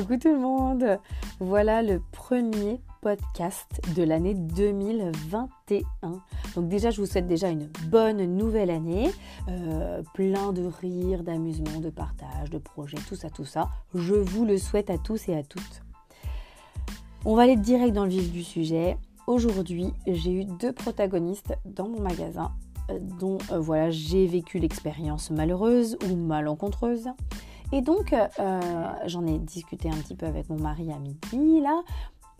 Coucou tout le monde Voilà le premier podcast de l'année 2021. Donc déjà, je vous souhaite déjà une bonne nouvelle année, euh, plein de rires, d'amusement, de partage, de projets, tout ça, tout ça. Je vous le souhaite à tous et à toutes. On va aller direct dans le vif du sujet. Aujourd'hui, j'ai eu deux protagonistes dans mon magasin euh, dont euh, voilà, j'ai vécu l'expérience malheureuse ou malencontreuse. Et donc, euh, j'en ai discuté un petit peu avec mon mari à midi, là.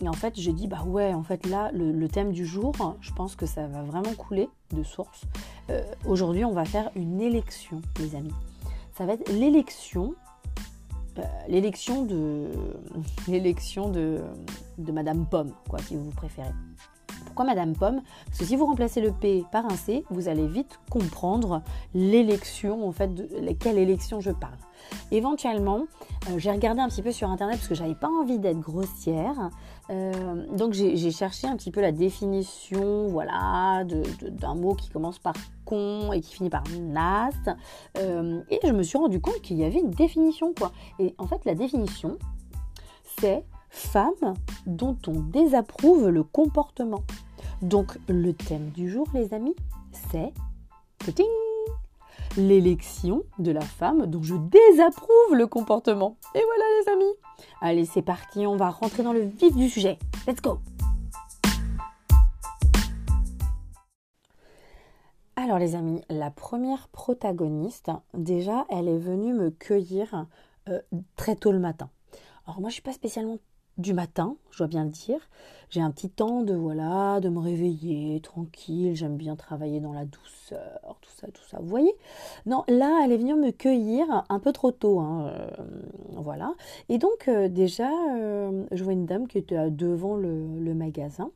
Et en fait, j'ai dit, bah ouais, en fait, là, le, thème du jour, je pense que ça va vraiment couler de source. Euh, aujourd'hui, on va faire une élection, les amis. Ça va être l'élection, euh, l'élection de, l'élection de, de Madame Pomme, quoi, si vous préférez. Pourquoi Madame Pomme? Parce que si vous remplacez le P par un C, vous allez vite comprendre l'élection, en fait, de quelle élection je parle. Éventuellement, euh, j'ai regardé un petit peu sur internet parce que j'avais pas envie d'être grossière. Euh, donc j'ai cherché un petit peu la définition, voilà, d'un mot qui commence par con et qui finit par nas. Euh, et je me suis rendu compte qu'il y avait une définition, quoi. Et en fait, la définition, c'est femme dont on désapprouve le comportement. Donc le thème du jour, les amis, c'est l'élection de la femme dont je désapprouve le comportement. Et voilà les amis. Allez, c'est parti, on va rentrer dans le vif du sujet. Let's go. Alors les amis, la première protagoniste, déjà, elle est venue me cueillir euh, très tôt le matin. Alors moi, je suis pas spécialement du matin, je dois bien le dire. J'ai un petit temps de voilà, de me réveiller tranquille, j'aime bien travailler dans la douceur, tout ça, tout ça. Vous voyez? Non, là, elle est venue me cueillir un peu trop tôt, hein, euh, voilà. Et donc euh, déjà, euh, je vois une dame qui était devant le, magasin.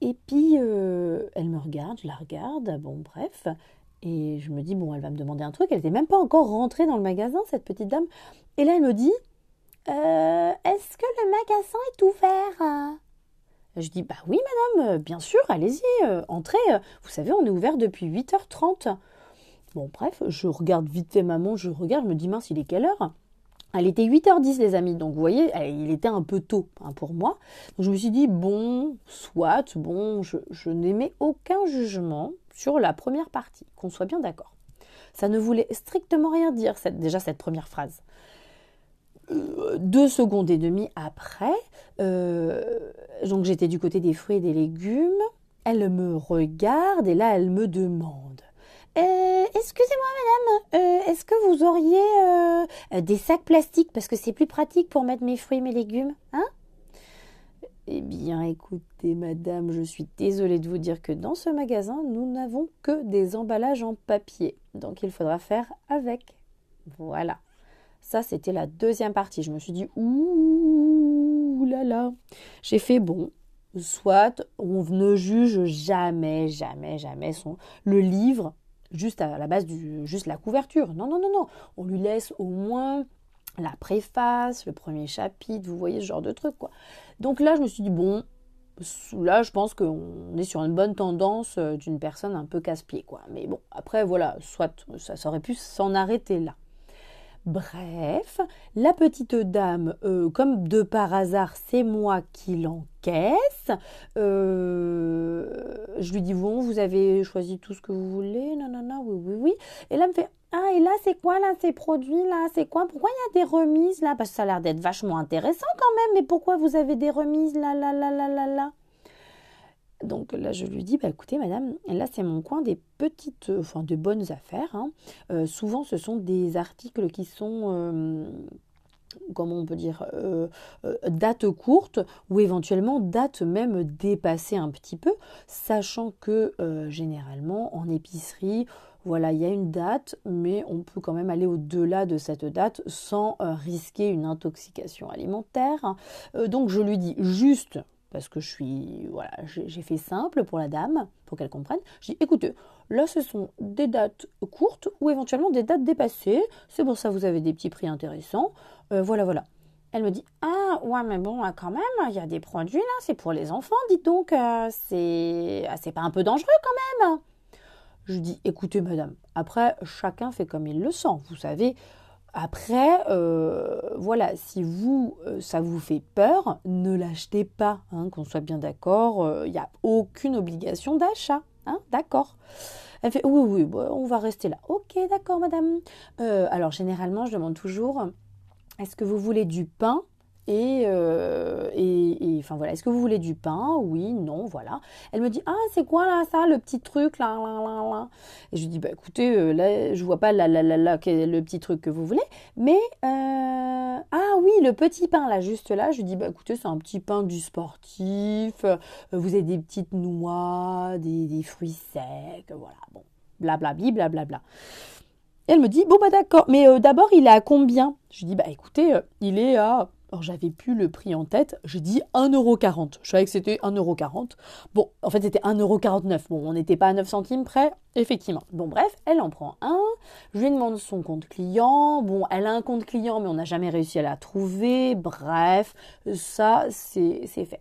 Et puis, elle me regarde, je la regarde, bon, bref. Et je me dis, bon, elle va me demander un truc. Elle n'était même pas encore rentrée dans le magasin, cette petite dame. Et là, elle me dit, euh, est-ce que le magasin est ouvert? Je dis Bah oui, madame, euh, bien sûr, allez-y, euh, entrez. Vous savez, on est ouvert depuis 8h30. Bon, bref, je regarde vite fait maman, je regarde, je me dis Mince, il est quelle heure? Elle était 8h10 les amis, donc vous voyez, il était un peu tôt hein, pour moi. Je me suis dit, bon, soit, bon, je, je n'émets aucun jugement sur la première partie, qu'on soit bien d'accord. Ça ne voulait strictement rien dire, déjà cette première phrase deux secondes et demie après, euh, donc j'étais du côté des fruits et des légumes, elle me regarde et là elle me demande euh, Excusez-moi madame, euh, est-ce que vous auriez des sacs plastiques? Parce que c'est plus pratique pour mettre mes fruits et mes légumes Hein? Eh bien, écoutez, madame, je suis désolée de vous dire que dans ce magasin, nous n'avons que des emballages en papier. Donc, il faudra faire avec. Voilà. Ça, c'était la deuxième partie. Je me suis dit, ouh là là. J'ai fait bon. Soit on ne juge jamais, jamais, jamais son, le livre juste à la base du juste la couverture. Non, non, non, non. On lui laisse au moins la préface, le premier chapitre, vous voyez ce genre de truc quoi. Donc là, je me suis dit bon, là, je pense qu'on est sur une bonne tendance euh, d'une personne un peu casse-pied quoi. Mais bon, après voilà, soit ça, ça aurait pu s'en arrêter là. Bref, la petite dame, euh, comme de par hasard, c'est moi qui l'encaisse. Euh, je lui dis bon, vous avez choisi tout ce que vous voulez, non, oui, oui, oui. Et là, elle me fait ah, et là, c'est quoi là, ces produits là C'est quoi? Pourquoi il y a des remises là? Parce que ça a l'air d'être vachement intéressant quand même. Mais pourquoi vous avez des remises là, là, là, là, là, là? Donc là, je lui dis, bah, écoutez, madame, là, c'est mon coin des petites, euh, enfin, de bonnes affaires. Hein. Euh, souvent, ce sont des articles qui sont, euh, comment on peut dire, date courte ou éventuellement date même dépassée un petit peu, sachant que généralement, en épicerie, voilà, il y a une date, mais on peut quand même aller au-delà de cette date sans risquer une intoxication alimentaire. donc je lui dis juste parce que je suis voilà, j'ai fait simple pour la dame pour qu'elle comprenne. Je dis écoutez, là ce sont des dates courtes ou éventuellement des dates dépassées. C'est pour ça vous avez des petits prix intéressants. Euh, voilà voilà. Elle me dit ah ouais mais bon quand même il y a des produits là c'est pour les enfants dites donc euh, c'est ah, c'est pas un peu dangereux quand même. Je dis écoutez madame après chacun fait comme il le sent vous savez Après, euh, voilà, si vous, euh, ça vous fait peur, ne l'achetez pas, hein, qu'on soit bien d'accord, il n'y a aucune obligation d'achat, hein, d'accord Elle fait, oui, oui, on va rester là. Ok, d'accord, madame. alors, généralement, je demande toujours, est-ce que vous voulez du pain euh, et, et, enfin voilà, est-ce que vous voulez du pain? Oui, non, voilà. Elle me dit ah c'est quoi là ça, le petit truc là, là, là, là? Et je lui dis bah écoutez euh, là je vois pas là, là, là, là, le petit truc que vous voulez, mais euh, ah oui le petit pain là juste là. Je lui dis bah écoutez c'est un petit pain du sportif. vous avez des petites noix, des, des fruits secs, voilà bon, blablabli blablabla. Elle me dit bon bah d'accord, mais d'abord il est à combien? Je lui dis bah écoutez il est à alors j'avais plus le prix en tête, j'ai dit 1,40€. Je savais que c'était 1,40€. Bon, en fait c'était 1,49€. Bon, on n'était pas à 9 centimes près, effectivement. Bon bref, elle en prend un, je lui demande son compte client. Bon, elle a un compte client, mais on n'a jamais réussi à la trouver. Bref, ça c'est fait.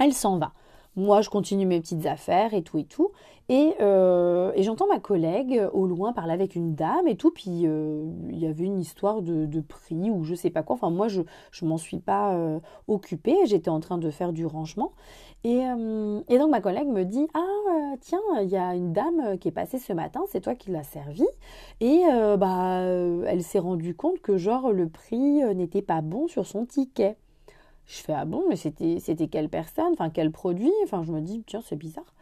Elle s'en va. Moi, je continue mes petites affaires et tout et tout. Et, euh, j'entends ma collègue au loin parler avec une dame et tout. Puis euh, il y avait une histoire de, prix ou je sais pas quoi. Enfin, moi, je ne m'en suis pas euh, occupée. J'étais en train de faire du rangement. Et, et donc ma collègue me dit Ah, tiens, il y a une dame qui est passée ce matin, c'est toi qui l'as servi. Et bah, elle s'est rendue compte que, genre, le prix n'était pas bon sur son ticket. Je fais ah bon, mais c'était c'était quelle personne, enfin quel produit, enfin je me dis tiens c'est bizarre.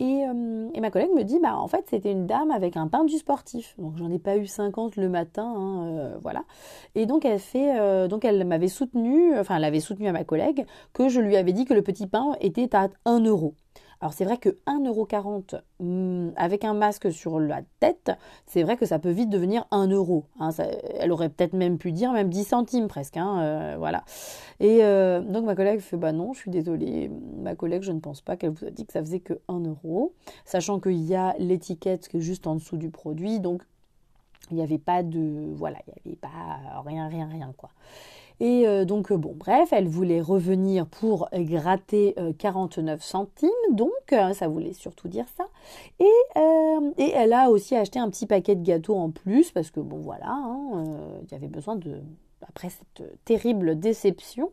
Et, euh, et, ma collègue me dit bah en fait c'était une dame avec un pain du sportif, donc j'en ai pas eu 50 le matin, hein, euh, voilà. Et donc elle fait euh, donc elle m'avait soutenu, enfin elle avait soutenu à ma collègue que je lui avais dit que le petit pain était à 1 euro. Alors c'est vrai que 1,40€ hmm, avec un masque sur la tête, c'est vrai que ça peut vite devenir 1 euro. Hein. elle aurait peut-être même pu dire même 10 centimes presque. Hein, euh, voilà. Et euh, donc ma collègue fait bah non, je suis désolée. Ma collègue, je ne pense pas qu'elle vous a dit que ça faisait que 1 euro. Sachant qu'il y a l'étiquette qui est juste en dessous du produit. Donc il n'y avait pas de. Voilà, il n'y avait pas rien, rien, rien quoi. Et euh, donc, euh, bon, bref, elle voulait revenir pour gratter 49 euh, centimes, donc ça voulait surtout dire ça. Et, elle a aussi acheté un petit paquet de gâteaux en plus, parce que, bon, voilà, hein, il y avait besoin de, après cette terrible déception,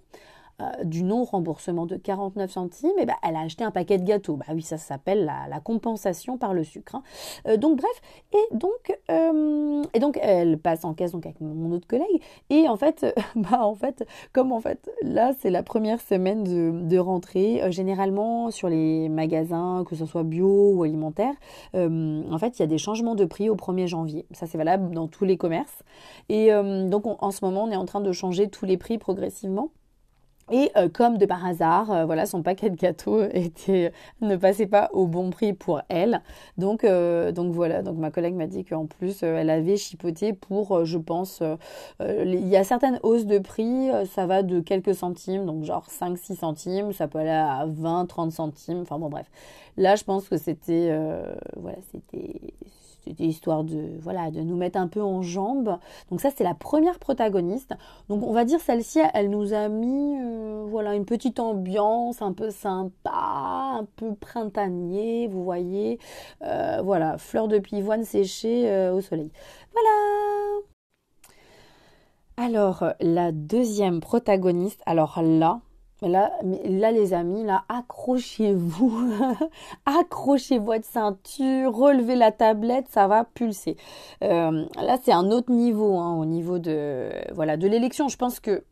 euh, du non-remboursement de 49 centimes, et eh ben, elle a acheté un paquet de gâteaux. Bah oui, ça s'appelle la, compensation par le sucre. Hein. Euh, donc bref, et donc, euh, et donc elle passe en caisse donc avec mon autre collègue. Et en fait, bah en fait, comme en fait, là c'est la première semaine de, rentrée. généralement sur les magasins, que ce soit bio ou alimentaire, en fait il y a des changements de prix au 1er janvier. Ça c'est valable dans tous les commerces. Et donc en ce moment on est en train de changer tous les prix progressivement. Et euh, comme de par hasard, euh, voilà, son paquet de gâteaux était, ne passait pas au bon prix pour elle. Donc, euh, donc voilà, donc ma collègue m'a dit qu'en plus, elle avait chipoté pour, je pense, il y a certaines hausses de prix, ça va de quelques centimes, donc genre 5-6 centimes, ça peut aller à 20-30 centimes, enfin bon bref. Là, je pense que c'était, voilà, c'était c'était histoire de voilà de nous mettre un peu en jambes. Donc ça c'est la première protagoniste. Donc on va dire celle-ci, elle nous a mis euh, voilà une petite ambiance un peu sympa, un peu printanier, vous voyez. Euh, voilà, fleurs de pivoine séchées euh, au soleil. Voilà. Alors la deuxième protagoniste, alors là, Là, là, les amis, là, accrochez-vous, accrochez votre ceinture, relevez la tablette, ça va pulser. Euh, là, c'est un autre niveau, hein, au niveau de, voilà, de l'élection. Je pense que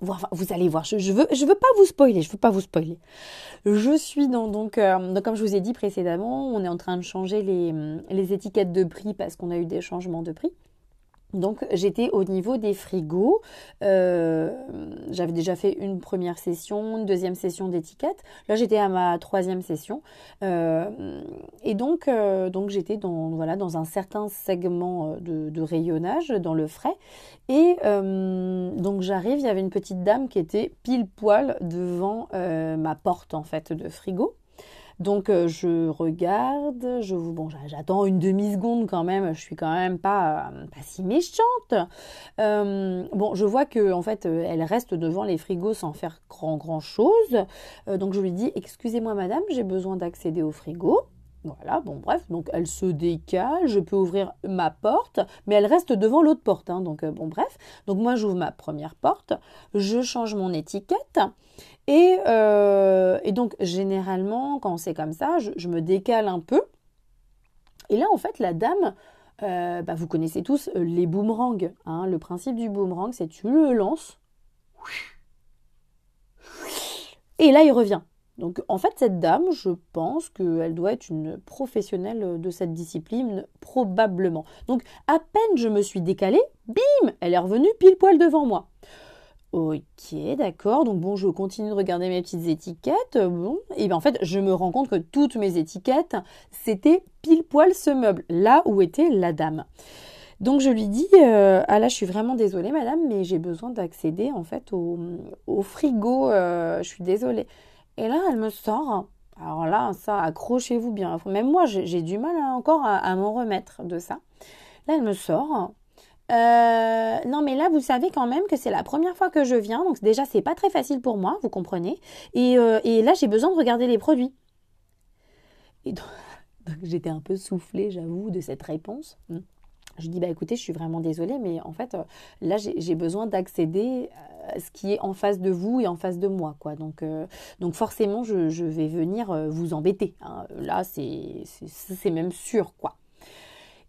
vous, allez voir. Je, je, veux, je veux pas vous spoiler. Je veux pas vous spoiler. Je suis dans donc, euh, donc, comme je vous ai dit précédemment, on est en train de changer les, les étiquettes de prix parce qu'on a eu des changements de prix. Donc j'étais au niveau des frigos. Euh, j'avais déjà fait une première session, une deuxième session d'étiquette. Là j'étais à ma troisième session. Euh, et donc, euh, donc j'étais dans, voilà, dans un certain segment de, de rayonnage dans le frais. Et donc j'arrive, il y avait une petite dame qui était pile poil devant ma porte en fait de frigo. Donc euh, je regarde, je vous bon, j'attends une demi seconde quand même. Je suis quand même pas euh, pas si méchante. Euh, bon, je vois que en fait, elle reste devant les frigos sans faire grand grand chose. donc je lui dis excusez-moi madame, j'ai besoin d'accéder au frigo. Voilà, bon bref, donc elle se décale, je peux ouvrir ma porte, mais elle reste devant l'autre porte, hein, donc bon bref. Donc moi j'ouvre ma première porte, je change mon étiquette, et, et donc généralement quand c'est comme ça, je, me décale un peu. Et là en fait la dame, euh, bah, vous connaissez tous les boomerangs, hein, le principe du boomerang c'est tu le lances, et là il revient. Donc en fait, cette dame, je pense qu'elle doit être une professionnelle de cette discipline, probablement. Donc à peine je me suis décalée, bim, elle est revenue pile poil devant moi. Ok, d'accord. Donc bon, je continue de regarder mes petites étiquettes. Bon, et bien en fait, je me rends compte que toutes mes étiquettes, c'était pile poil ce meuble, là où était la dame. Donc je lui dis, euh, ah là, je suis vraiment désolée, madame, mais j'ai besoin d'accéder en fait au, frigo. Euh, je suis désolée. Et là, elle me sort. Alors là, ça, accrochez-vous bien. Même moi, j'ai du mal encore à, m'en remettre de ça. Là, elle me sort. Euh, non, mais là, vous savez quand même que c'est la première fois que je viens, donc déjà, c'est pas très facile pour moi, vous comprenez. Et, euh, là, j'ai besoin de regarder les produits. Et donc, j'étais un peu soufflée, j'avoue, de cette réponse. Je dis, bah écoutez, je suis vraiment désolée, mais en fait, euh, là, j'ai besoin d'accéder à ce qui est en face de vous et en face de moi, quoi. Donc, donc forcément, je, vais venir vous embêter. Hein. Là, c'est même sûr, quoi.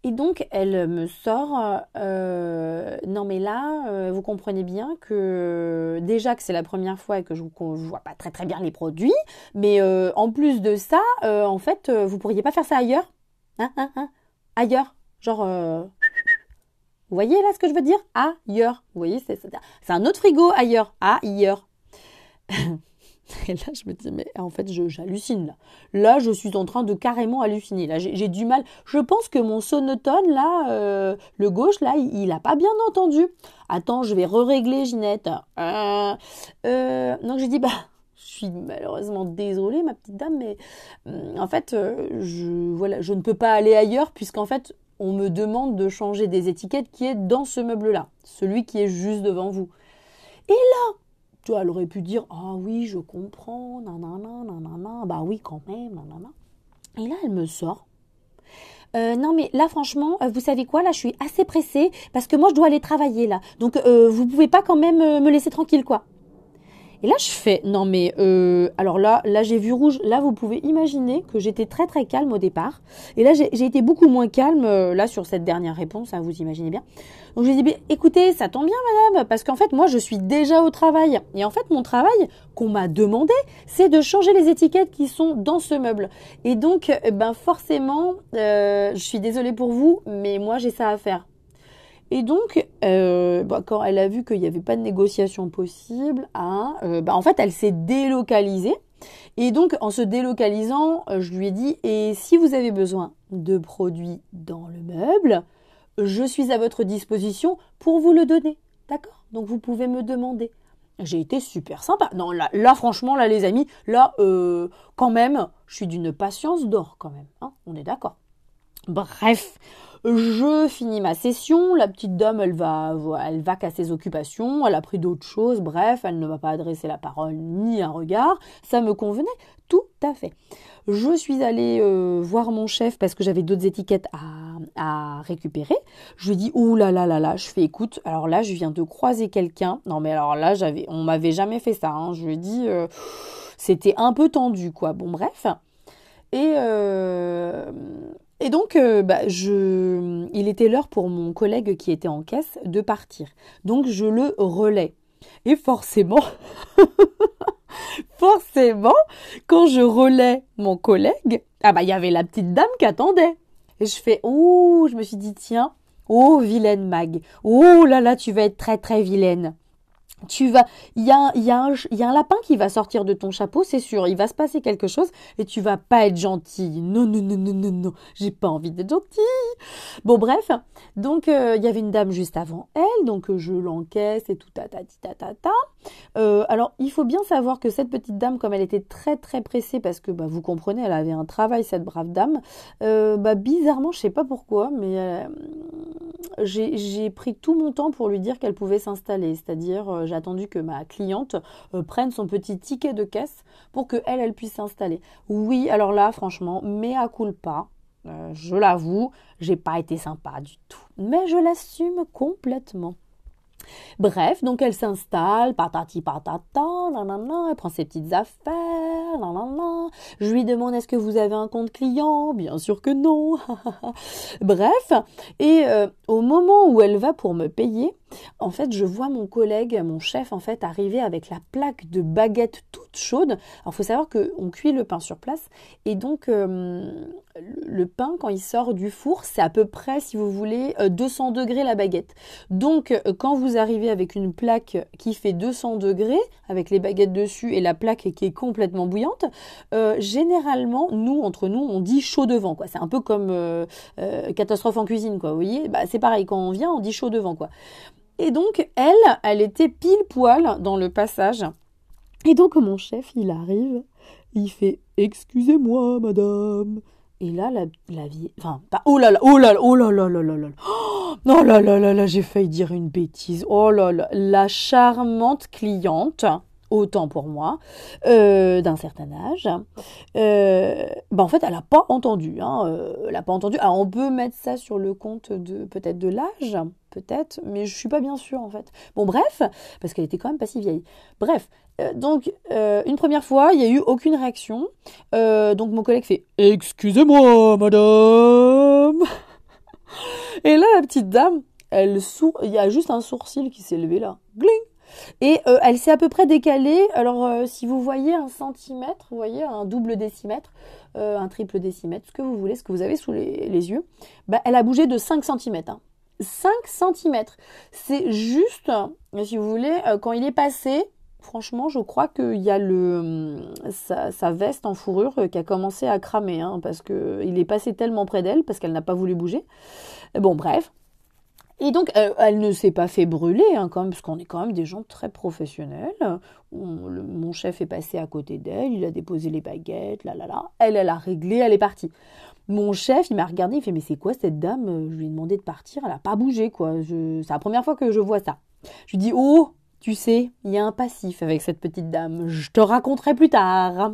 Et donc, elle me sort, non mais là, vous comprenez bien que déjà que c'est la première fois et que je ne vois pas très très bien les produits, mais en plus de ça, en fait, vous pourriez pas faire ça ailleurs hein, hein, hein Ailleurs Genre, euh, vous voyez là ce que je veux dire? Ailleurs. Vous voyez, c'est un autre frigo ailleurs. Ailleurs. Et là, je me dis, mais en fait, j'hallucine là. Je suis en train de carrément halluciner. Là, j'ai du mal. Je pense que mon sonotone, là, euh, le gauche, là, il n'a pas bien entendu. Attends, je vais re-régler, Ginette. Euh, euh, donc, j'ai dit, bah, je suis malheureusement désolée, ma petite dame, mais en fait, voilà, je ne peux pas aller ailleurs, puisqu'en fait, on me demande de changer des étiquettes qui est dans ce meuble-là, celui qui est juste devant vous. Et là, tu elle aurait pu dire Ah oui, je comprends, nanana, nanana, bah oui, quand même, nanana. Et là, elle me sort. Euh, non mais là franchement, euh, vous savez quoi Là, je suis assez pressée parce que moi je dois aller travailler là. Donc euh, vous pouvez pas quand même me laisser tranquille quoi. Et là, je fais, non mais, euh, alors là, là j'ai vu rouge. Là, vous pouvez imaginer que j'étais très très calme au départ. Et là, j'ai été beaucoup moins calme euh, là sur cette dernière réponse. Hein, vous imaginez bien. Donc je lui ai dit, écoutez, ça tombe bien, madame, parce qu'en fait, moi, je suis déjà au travail. Et en fait, mon travail qu'on m'a demandé, c'est de changer les étiquettes qui sont dans ce meuble. Et donc, ben forcément, euh, je suis désolée pour vous, mais moi, j'ai ça à faire. Et donc, euh, bah, quand elle a vu qu'il n'y avait pas de négociation possible, hein, euh, bah, en fait, elle s'est délocalisée. Et donc, en se délocalisant, euh, je lui ai dit, et si vous avez besoin de produits dans le meuble, je suis à votre disposition pour vous le donner. D'accord? Donc, vous pouvez me demander. J'ai été super sympa. Non, là, franchement, là, les amis, là, quand même, je suis d'une patience d'or, quand même. Hein On est d'accord. Bref, je finis ma session, la petite dame, elle va, elle va qu'à ses occupations, elle a pris d'autres choses, bref, elle ne m'a pas adressé la parole ni un regard, ça me convenait tout à fait. Je suis allée euh, voir mon chef parce que j'avais d'autres étiquettes à, récupérer. Je lui ai dit, ouh là là là là, je fais écoute, alors là, je viens de croiser quelqu'un. Non mais alors là, j'avais, on m'avait jamais fait ça. Hein. Je lui dit, euh, c'était un peu tendu, quoi. Bon bref. Et, euh, et donc, euh, bah, je, il était l'heure pour mon collègue qui était en caisse de partir. Donc, je le relais. Et forcément, forcément, quand je relais mon collègue, ah bah, il y avait la petite dame qui attendait. Et je fais, oh, je me suis dit, tiens, oh, vilaine Mag. Oh là là, tu vas être très très vilaine tu vas, il y a, un, lapin qui va sortir de ton chapeau, c'est sûr. Il va se passer quelque chose et tu vas pas être gentil. Non, non, non, non, non, non. J'ai pas envie d'être gentil. Bon, bref. Donc, euh, il y avait une dame juste avant elle, donc euh, je l'encaisse et tout, ta. Euh, alors, il faut bien savoir que cette petite dame, comme elle était très, très pressée, parce que, bah, vous comprenez, elle avait un travail, cette brave dame, bah, bizarrement, je sais pas pourquoi, mais j'ai pris tout mon temps pour lui dire qu'elle pouvait s'installer. C'est-à-dire, j'ai attendu que ma cliente prenne son petit ticket de caisse pour que elle, elle puisse s'installer. Oui, alors là, franchement, mea culpa. je l'avoue, j'ai pas été sympa du tout. Mais je l'assume complètement. Bref, donc elle s'installe, patati patata, nanana, elle prend ses petites affaires. Je lui demande est-ce que vous avez un compte client? Bien sûr que non. Bref, et euh, au moment où elle va pour me payer, en fait, je vois mon collègue, mon chef, en fait, arriver avec la plaque de baguette toute chaude. Alors, il faut savoir qu'on cuit le pain sur place. Et donc, euh, le pain, quand il sort du four, c'est à peu près, si vous voulez, 200 euh, degrés la baguette. Donc, euh, quand vous arrivez avec une plaque qui fait 200 degrés, avec les baguettes dessus et la plaque qui est complètement bouillante, généralement, nous, entre nous, on dit chaud devant, quoi. C'est un peu comme catastrophe en cuisine, quoi. Vous voyez, bah, c'est pareil, quand on vient, on dit chaud devant, quoi. Et donc, elle, elle était pile poil dans le passage. Et donc, mon chef, il arrive, il fait Excusez-moi, madame. Et là, la, vie. Enfin, pas. Oh là là, oh là là, oh là là là là là. Oh là là là là, j'ai failli dire une bêtise. Oh là là, la charmante cliente autant pour moi, euh, d'un certain âge. Bah en fait, elle n'a pas entendu. Hein, euh, elle n'a pas entendu. Alors, on peut mettre ça sur le compte de peut-être de l'âge, peut-être, mais je suis pas bien sûre en fait. Bon, bref, parce qu'elle était quand même pas si vieille. Bref, donc une première fois, il n'y a eu aucune réaction. donc mon collègue fait Excusez-moi, madame. Et là, la petite dame, elle sour... il y a juste un sourcil qui s'est levé là. Gling et euh, elle s'est à peu près décalée. Alors, euh, si vous voyez un centimètre, vous voyez un double décimètre, euh, un triple décimètre, ce que vous voulez, ce que vous avez sous les, yeux, bah, elle a bougé de 5 cm. 5 cm. C'est juste, si vous voulez, quand il est passé, franchement, je crois qu'il y a le, sa, veste en fourrure qui a commencé à cramer, hein, parce qu'il est passé tellement près d'elle, parce qu'elle n'a pas voulu bouger. Bon, bref. Et donc, elle, ne s'est pas fait brûler, hein, quand même, parce qu'on est quand même des gens très professionnels. mon chef est passé à côté d'elle, il a déposé les baguettes, là, là, là. Elle, elle a réglé, elle est partie. Mon chef, il m'a regardé, il fait Mais c'est quoi cette dame? Je lui ai demandé de partir, elle n'a pas bougé, quoi. C'est la première fois que je vois ça. Je lui dis Oh, tu sais, il y a un passif avec cette petite dame. Je te raconterai plus tard.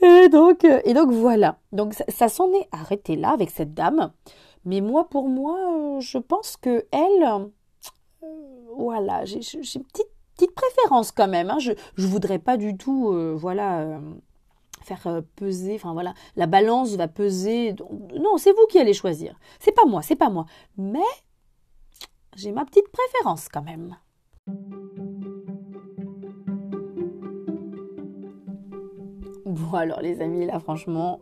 Et donc, et donc voilà. Donc ça s'en est arrêté là avec cette dame. Mais moi, pour moi, euh, je pense que elle, euh, voilà, j'ai une petite, petite préférence quand même. Hein. Je ne voudrais pas du tout, euh, voilà, faire peser, enfin voilà, la balance va peser. Non, c'est vous qui allez choisir. C'est pas moi, c'est pas moi. Mais j'ai ma petite préférence quand même. Bon alors les amis, là franchement,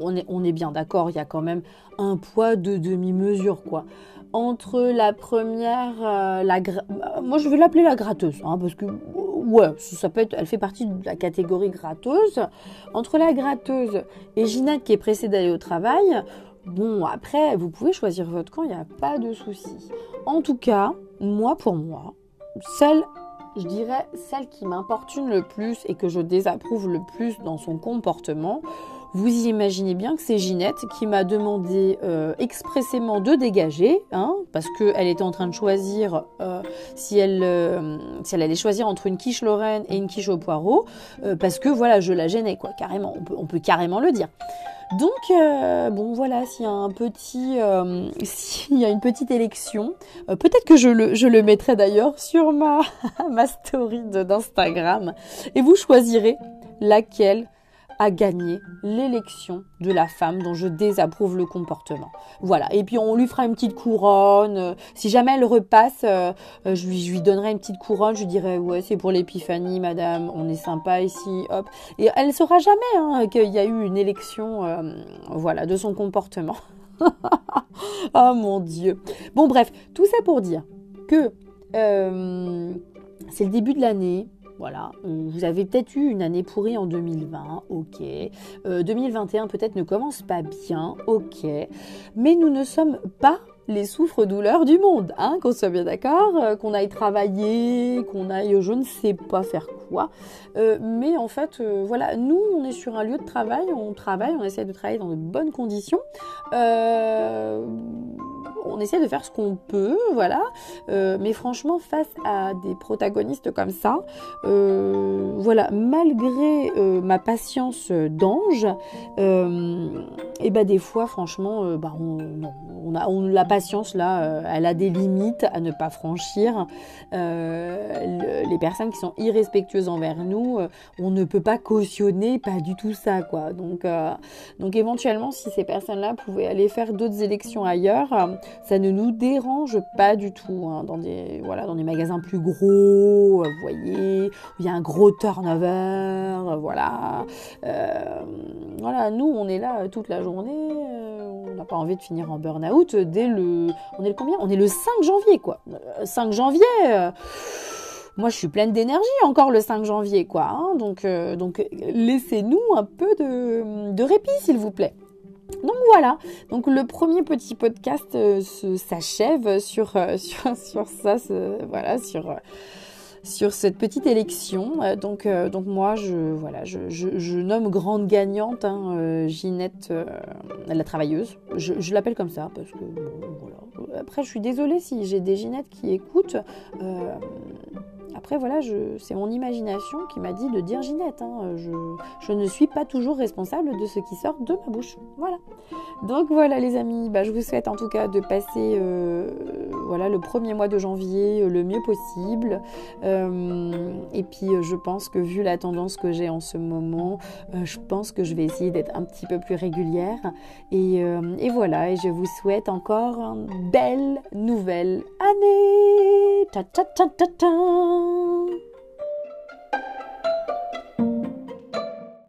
on est, bien d'accord, il y a quand même un poids de demi-mesure, quoi. Entre la première, euh, la moi je vais l'appeler la gratteuse, hein, parce que ouais, ça peut être, elle fait partie de la catégorie gratteuse. Entre la gratteuse et Ginette qui est pressée d'aller au travail, bon après vous pouvez choisir votre camp, il n'y a pas de souci. En tout cas, moi pour moi, celle je dirais celle qui m'importune le plus et que je désapprouve le plus dans son comportement, vous imaginez bien que c'est Ginette qui m'a demandé euh, expressément de dégager, hein, parce qu'elle était en train de choisir euh, si, elle, euh, si elle allait choisir entre une quiche Lorraine et une quiche au poireau, parce que voilà, je la gênais, quoi, carrément, on peut, carrément le dire. Donc, bon, voilà, s'il y a un petit, s'il y a une petite élection, peut-être que je le, je le mettrai d'ailleurs sur ma, ma story d'Instagram, et vous choisirez laquelle à gagner l'élection de la femme dont je désapprouve le comportement. Voilà. Et puis on lui fera une petite couronne. Si jamais elle repasse, euh, je, lui, je lui donnerai une petite couronne. Je lui dirai ouais c'est pour l'épiphanie, madame. On est sympa ici. Hop. Et elle saura jamais hein, qu'il y a eu une élection, euh, voilà, de son comportement. oh mon dieu. Bon bref, tout ça pour dire que euh, c'est le début de l'année. Voilà, vous avez peut-être eu une année pourrie en 2020, ok. 2021 euh, peut-être ne commence pas bien, ok. Mais nous ne sommes pas les souffres-douleurs du monde, hein, qu'on soit bien d'accord, euh, qu'on aille travailler, qu'on aille je ne sais pas faire quoi. Euh, mais en fait, voilà, nous, on est sur un lieu de travail, on travaille, on essaie de travailler dans de bonnes conditions. on on essaie de faire ce qu'on peut, voilà. mais franchement, face à des protagonistes comme ça, voilà, malgré ma patience d'ange, et ben des fois, franchement, bah, on, a, la patience là, elle a des limites à ne pas franchir. les personnes qui sont irrespectueuses envers nous, on ne peut pas cautionner, pas du tout ça, quoi. Donc, donc éventuellement, si ces personnes-là pouvaient aller faire d'autres élections ailleurs, ça ne nous dérange pas du tout. Hein, dans des voilà, dans des magasins plus gros, vous voyez, il y a un gros turnover, voilà. Euh, voilà, nous on est là toute la journée, euh, on n'a pas envie de finir en burn-out dès le, on est le combien? On est le 5 janvier quoi. 5 euh, janvier. moi, je suis pleine d'énergie encore le 5 janvier, quoi. Hein. donc, donc laissez-nous un peu de répit, s'il vous plaît. Donc voilà, donc le premier petit podcast euh, s'achève sur, euh, ça, voilà, sur, euh, sur cette petite élection. donc, moi, je, voilà, je, nomme grande gagnante hein, Ginette, la travailleuse. Je, l'appelle comme ça parce que. Après, je suis désolée si j'ai des Ginettes qui écoutent. Après, voilà, c'est mon imagination qui m'a dit de dire Ginette. Hein. Je, ne suis pas toujours responsable de ce qui sort de ma bouche. Voilà. Donc voilà, les amis, bah, je vous souhaite en tout cas de passer euh, voilà, le premier mois de janvier euh, le mieux possible. Euh, et puis, je pense que vu la tendance que j'ai en ce moment, je pense que je vais essayer d'être un petit peu plus régulière. Et, et voilà, et je vous souhaite encore une belle nouvelle année. Ta ta ta ta ta. Oh.